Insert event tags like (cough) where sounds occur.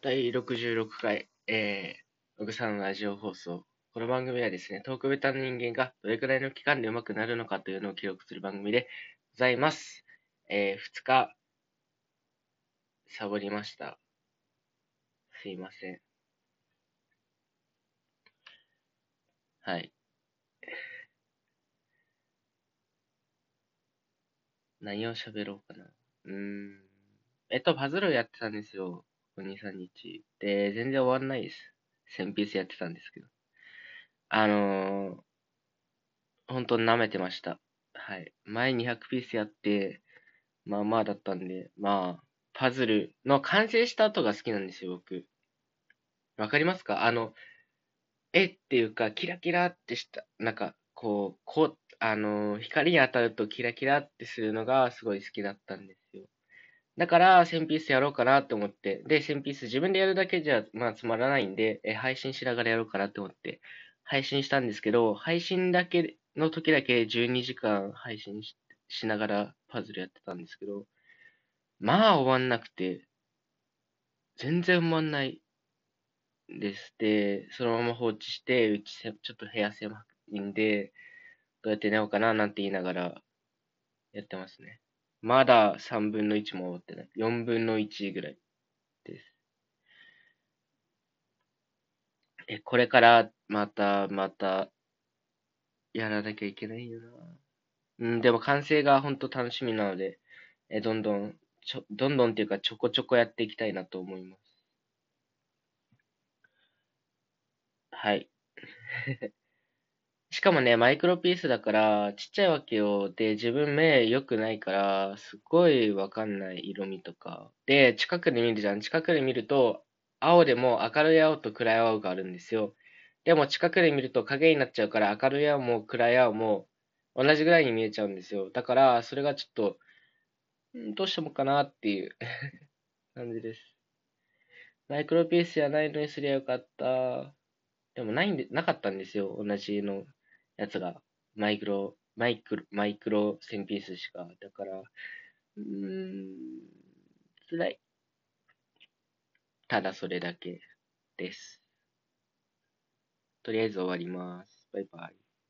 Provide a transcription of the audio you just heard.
第66回、えー、奥さんのラジオ放送。この番組はですね、トークベタの人間がどれくらいの期間で上手くなるのかというのを記録する番組でございます。えー、2日、サボりました。すいません。はい。何を喋ろうかな。うーん。えっと、パズルをやってたんですよ。こ2、3日。で、全然終わんないです。1000ピースやってたんですけど。あのー、本当に舐めてました。はい。前200ピースやって、まあまあだったんで、まあ、パズルの完成した後が好きなんですよ、僕。わかりますか？あの、絵っていうか、キラキラってした、なんか、こう、こう、あの、光に当たるとキラキラってするのがすごい好きだったんですよ。だから、1000ピースやろうかなって思って、で、1000ピース自分でやるだけじゃ、まあ、つまらないんで、え配信しながらやろうかなって思って、配信したんですけど、配信だけの時だけ12時間配信ししながらパズルやってたんですけど、まあ終わんなくて、全然終わんないです。で、そのまま放置して、うちせちょっと部屋狭いんで、どうやって寝ようかななんて言いながらやってますね。まだ3分の1も終わってない。4分の1ぐらいです。え、これからまた、また、やらなきゃいけないよな。うん、でも完成が本当楽しみなので、え、どんどん、ちょ、どんどんっていうかちょこちょこやっていきたいなと思います。はい。しかもね、マイクロピースだから、ちっちゃいわけよ。で、自分目良くないから、すっごいわかんない色味とか。で、近くで見るじゃん。近くで見ると、青でも明るい青と暗い青があるんですよ。でも近くで見ると影になっちゃうから、明るい青も暗い青も同じぐらいに見えちゃうんですよ。だから、それがちょっと、どうしてもかなっていう (laughs) 感じです。マイクロピースやないのにすりゃよかった。でもないんで、なかったんですよ。同じのやつが、マイクロ、マイクロ、マイクロ1000ピースしか。だから、うーん、辛い。ただそれだけです。とりあえず終わります。バイバイ。